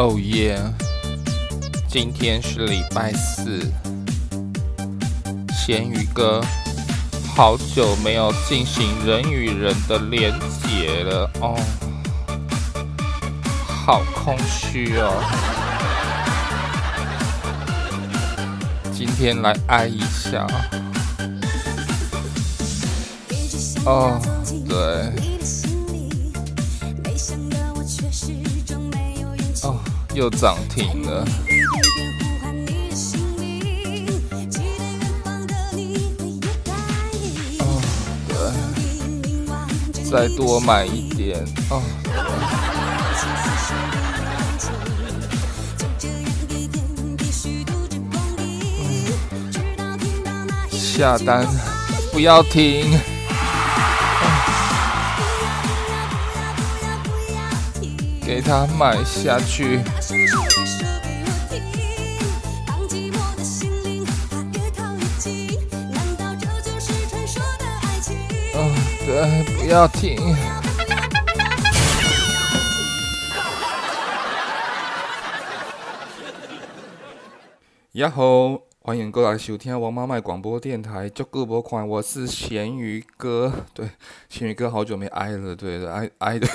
哦耶！今天是礼拜四，咸鱼哥好久没有进行人与人的连结了哦，好空虚哦。今天来爱一下哦，对。又涨停了。哦，对，再多买一点哦。下单，不要停。给他买下去。哦，对，不要停。呀吼，欢迎过来收听王妈麦广播电台。就各播款，我是咸鱼哥。对，咸鱼哥好久没挨了，对的，挨挨的。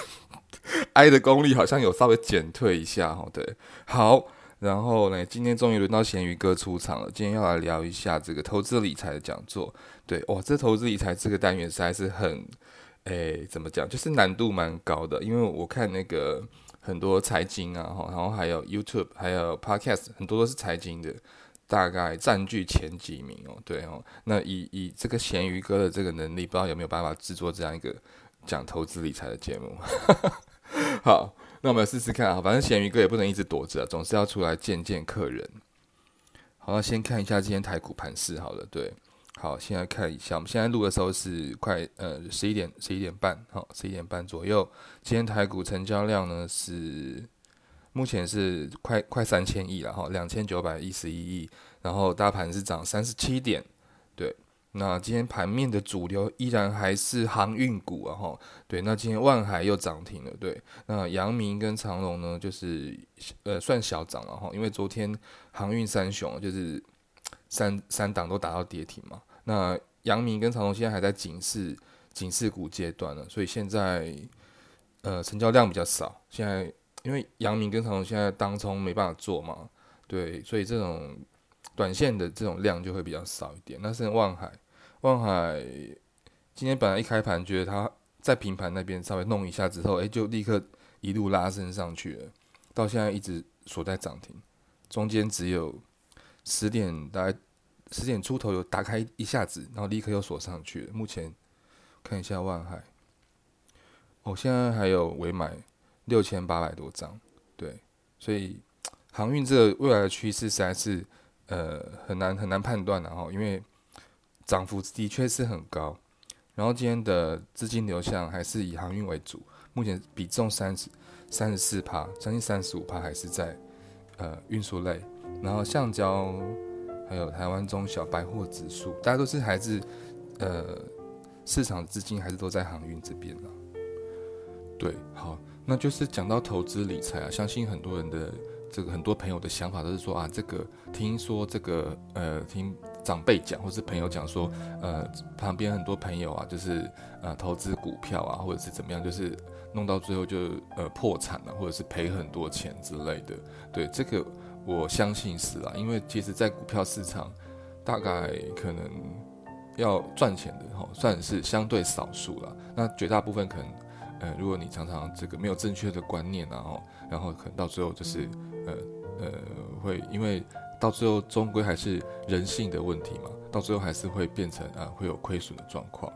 I 的功力好像有稍微减退一下哦，对，好，然后呢，今天终于轮到咸鱼哥出场了。今天要来聊一下这个投资理财的讲座。对，哇，这投资理财这个单元实在是很，诶，怎么讲，就是难度蛮高的。因为我看那个很多财经啊，然后还有 YouTube，还有 Podcast，很多都是财经的，大概占据前几名哦。对哦，那以以这个咸鱼哥的这个能力，不知道有没有办法制作这样一个讲投资理财的节目。好，那我们来试试看啊。反正咸鱼哥也不能一直躲着，总是要出来见见客人。好，那先看一下今天台股盘势。好了，对，好，现在看一下，我们现在录的时候是快呃十一点十一点半，好，十一点半左右。今天台股成交量呢是目前是快快三千亿了哈，两千九百一十一亿。然后大盘是涨三十七点，对。那今天盘面的主流依然还是航运股啊，哈，对。那今天万海又涨停了，对。那阳明跟长荣呢，就是呃算小涨了哈，因为昨天航运三雄就是三三档都达到跌停嘛。那阳明跟长荣现在还在警示警示股阶段呢，所以现在呃成交量比较少。现在因为阳明跟长荣现在当冲没办法做嘛，对，所以这种短线的这种量就会比较少一点。那是万海。万海今天本来一开盘，觉得它在平盘那边稍微弄一下之后，诶，就立刻一路拉升上去了，到现在一直锁在涨停，中间只有十点大概十点出头有打开一下子，然后立刻又锁上去了。目前看一下万海，哦，现在还有尾买六千八百多张，对，所以航运这个未来的趋势实在是呃很难很难判断的哈，因为。涨幅的确是很高，然后今天的资金流向还是以航运为主，目前比重三十三十四趴，将近三十五趴还是在呃运输类，然后橡胶还有台湾中小百货指数，大家都是还是呃市场资金还是都在航运这边了。对，好，那就是讲到投资理财啊，相信很多人的这个很多朋友的想法都是说啊，这个听说这个呃听。长辈讲，或是朋友讲说，呃，旁边很多朋友啊，就是呃，投资股票啊，或者是怎么样，就是弄到最后就呃破产了，或者是赔很多钱之类的。对，这个我相信是啦，因为其实，在股票市场，大概可能要赚钱的哈，算是相对少数了。那绝大部分可能，呃，如果你常常这个没有正确的观念，然后，然后可能到最后就是，呃呃，会因为。到最后终归还是人性的问题嘛，到最后还是会变成啊会有亏损的状况。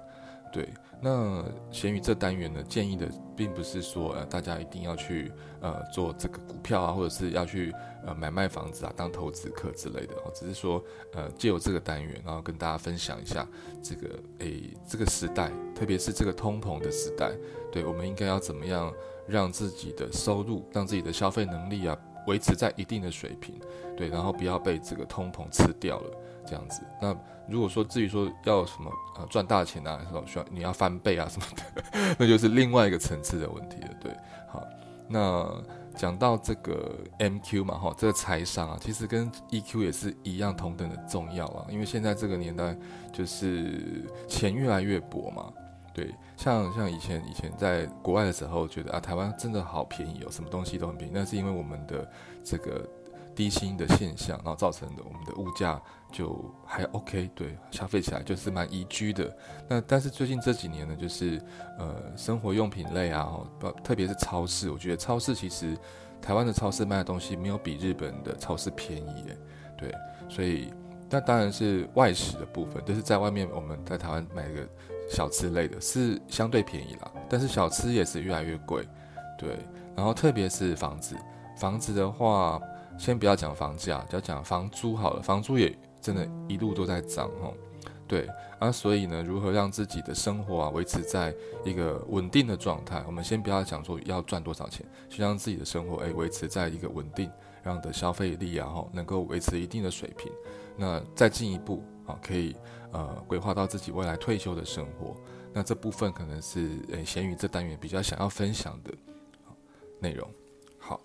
对，那咸鱼这单元呢，建议的并不是说呃大家一定要去呃做这个股票啊，或者是要去呃买卖房子啊当投资客之类的哦，只是说呃借由这个单元，然后跟大家分享一下这个诶这个时代，特别是这个通膨的时代，对我们应该要怎么样让自己的收入，让自己的消费能力啊。维持在一定的水平，对，然后不要被这个通膨吃掉了，这样子。那如果说至于说要什么呃赚大钱啊，什么需要你要翻倍啊什么的，那就是另外一个层次的问题了。对，好，那讲到这个 MQ 嘛，哈，这个财商啊，其实跟 EQ 也是一样同等的重要啊。因为现在这个年代，就是钱越来越薄嘛。对，像像以前以前在国外的时候，觉得啊，台湾真的好便宜哦，什么东西都很便宜。那是因为我们的这个低薪的现象，然后造成的我们的物价就还 OK，对，消费起来就是蛮宜居的。那但是最近这几年呢，就是呃，生活用品类啊，不，特别是超市，我觉得超市其实台湾的超市卖的东西没有比日本的超市便宜耶，对，所以那当然是外食的部分，就是在外面我们在台湾买个。小吃类的是相对便宜啦，但是小吃也是越来越贵，对。然后特别是房子，房子的话，先不要讲房价，就要讲房租好了。房租也真的一路都在涨哦，对。啊，所以呢，如何让自己的生活啊维持在一个稳定的状态？我们先不要讲说要赚多少钱，先让自己的生活诶维持在一个稳定，让的消费力啊哈能够维持一定的水平。那再进一步啊，可以。呃，规划到自己未来退休的生活，那这部分可能是诶，闲鱼这单元比较想要分享的内容。好，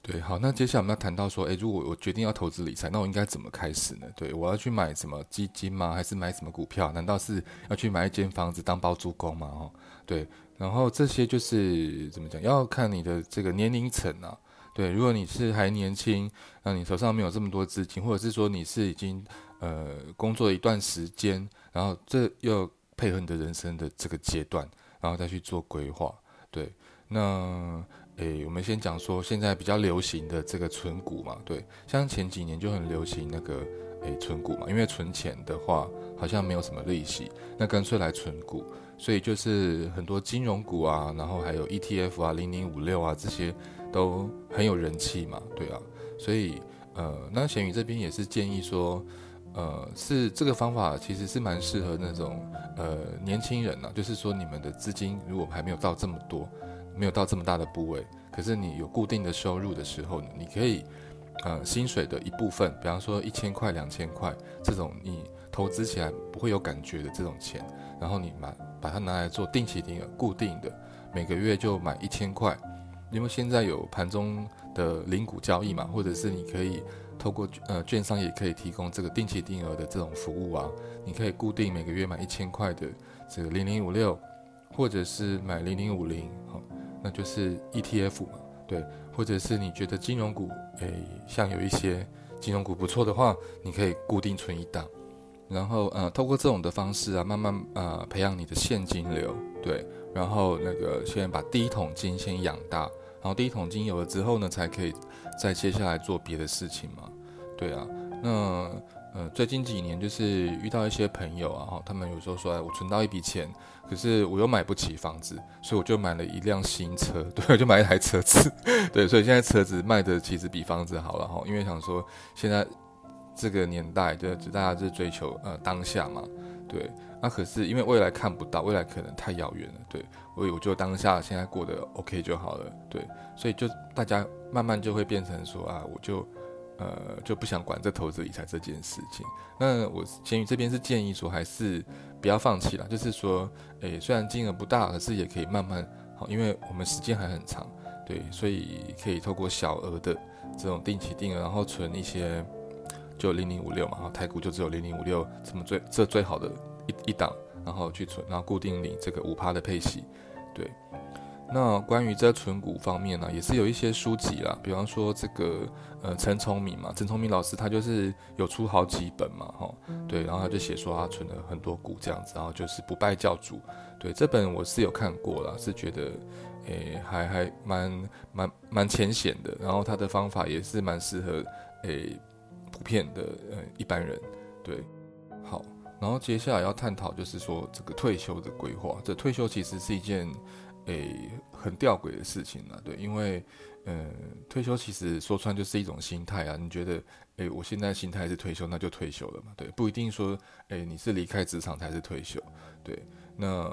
对，好，那接下来我们要谈到说，诶，如果我决定要投资理财，那我应该怎么开始呢？对，我要去买什么基金吗？还是买什么股票？难道是要去买一间房子当包租公吗？哈，对，然后这些就是怎么讲？要看你的这个年龄层啊。对，如果你是还年轻，那你手上没有这么多资金，或者是说你是已经。呃，工作一段时间，然后这又配合你的人生的这个阶段，然后再去做规划。对，那诶，我们先讲说现在比较流行的这个存股嘛，对，像前几年就很流行那个诶存股嘛，因为存钱的话好像没有什么利息，那干脆来存股，所以就是很多金融股啊，然后还有 ETF 啊、零零五六啊这些都很有人气嘛，对啊，所以呃，那咸鱼这边也是建议说。呃，是这个方法其实是蛮适合那种呃年轻人呢、就是说你们的资金如果还没有到这么多，没有到这么大的部位，可是你有固定的收入的时候呢，你可以呃薪水的一部分，比方说一千块、两千块这种你投资起来不会有感觉的这种钱，然后你买把它拿来做定期定额固定的，每个月就买一千块，因为现在有盘中的零股交易嘛，或者是你可以。透过呃券商也可以提供这个定期定额的这种服务啊，你可以固定每个月买一千块的这个零零五六，或者是买零零五零，好，那就是 ETF 嘛，对，或者是你觉得金融股，诶，像有一些金融股不错的话，你可以固定存一档，然后呃，透过这种的方式啊，慢慢呃培养你的现金流，对，然后那个先把第一桶金先养大。然后第一桶金有了之后呢，才可以再接下来做别的事情嘛。对啊，那呃最近几年就是遇到一些朋友啊，哈，他们有时候说，哎，我存到一笔钱，可是我又买不起房子，所以我就买了一辆新车，对，我就买一台车子，对，所以现在车子卖的其实比房子好了哈，因为想说现在这个年代就大家是追求呃当下嘛，对。那、可是因为未来看不到，未来可能太遥远了，对，所以我就当下现在过得 OK 就好了，对，所以就大家慢慢就会变成说啊，我就呃就不想管这投资理财这件事情。那我贤宇这边是建议说，还是不要放弃了，就是说，诶、虽然金额不大，可是也可以慢慢好，因为我们时间还很长，对，所以可以透过小额的这种定期定额，然后存一些，就零零五六嘛，然后台股就只有零零五六，这么最这最好的一。一档，然后去存，然后固定领这个五趴的配息，对。那关于在存股方面呢，也是有一些书籍啦，比方说这个呃陈聪明嘛，陈聪明老师他就是有出好几本嘛，哈，对，然后他就写说他存了很多股这样子，然后就是不败教主，对，这本我是有看过啦，是觉得诶还还蛮蛮蛮浅显的，然后他的方法也是蛮适合诶普遍的呃一般人，对，好。然后接下来要探讨就是说这个退休的规划。这退休其实是一件诶很吊诡的事情啊，对，因为嗯、退休其实说穿就是一种心态啊。你觉得诶，我现在心态是退休，那就退休了嘛，对，不一定说诶你是离开职场才是退休，对。那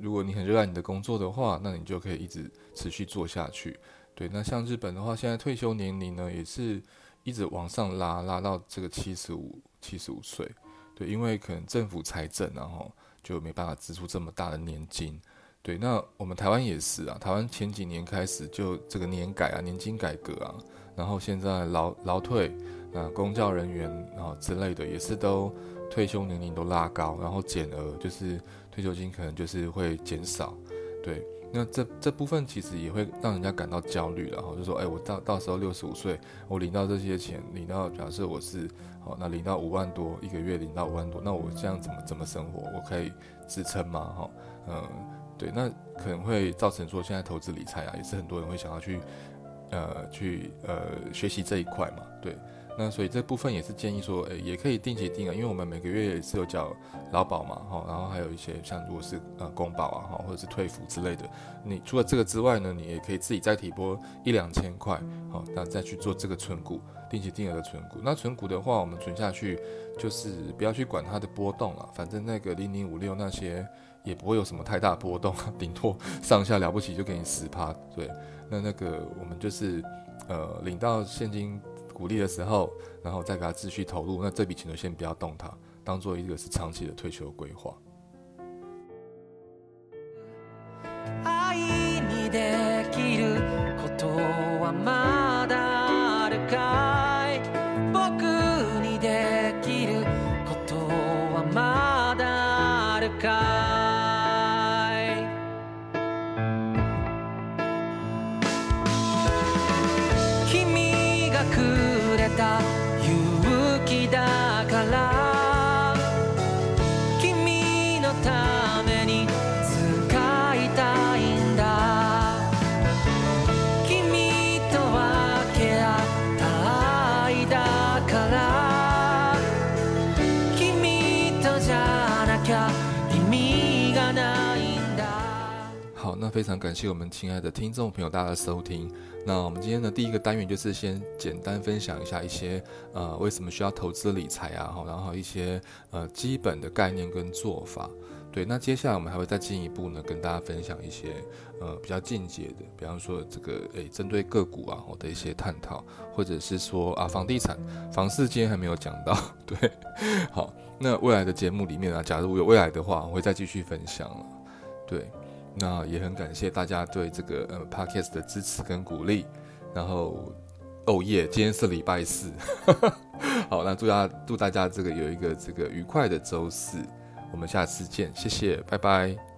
如果你很热爱你的工作的话，那你就可以一直持续做下去，对。那像日本的话，现在退休年龄呢也是一直往上拉，拉到这个七十五、七十五岁。对，因为可能政府财政，然后就没办法支出这么大的年金，对，那我们台湾也是啊，台湾前几年开始就这个年改啊，年金改革啊，然后现在劳劳退啊，公教人员啊之类的也是都退休年龄都拉高，然后减额就是退休金可能就是会减少，对。那这这部分其实也会让人家感到焦虑，然后就说，哎，我到到时候六十五岁，我领到这些钱，领到假设我是，好，那领到五万多一个月，领到五万多，那我这样怎么怎么生活？我可以支撑吗？哈，嗯，对，那可能会造成说，现在投资理财啊，也是很多人会想要去，呃，去呃学习这一块嘛，对。那所以这部分也是建议说，诶，也可以定期定额，因为我们每个月也是有缴劳保嘛，哈，然后还有一些像如果是呃公保啊，哈，或者是退抚之类的，你除了这个之外呢，你也可以自己再提拨一两千块，好，那再去做这个存股，定期定额的存股。那存股的话，我们存下去就是不要去管它的波动了，反正那个零零五六那些也不会有什么太大波动，顶多上下了不起就给你十趴，对，那那个我们就是呃领到现金。鼓励的时候，然后再给他继续投入，那这笔钱就先不要动它，当做一个是长期的退休规划。非常感谢我们亲爱的听众朋友大家的收听。那我们今天的第一个单元就是先简单分享一下一些呃为什么需要投资理财啊，然后一些呃基本的概念跟做法。对，那接下来我们还会再进一步呢跟大家分享一些呃比较进阶的，比方说这个诶针对个股啊我的一些探讨，或者是说啊房地产、房市今天还没有讲到。对，好，那未来的节目里面啊，假如有未来的话，我会再继续分享了。对。那也很感谢大家对这个呃 Podcast 的支持跟鼓励，然后哦耶，今天是礼拜四，好，那祝大家祝大家这个有一个这个愉快的周四，我们下次见，谢谢，拜拜。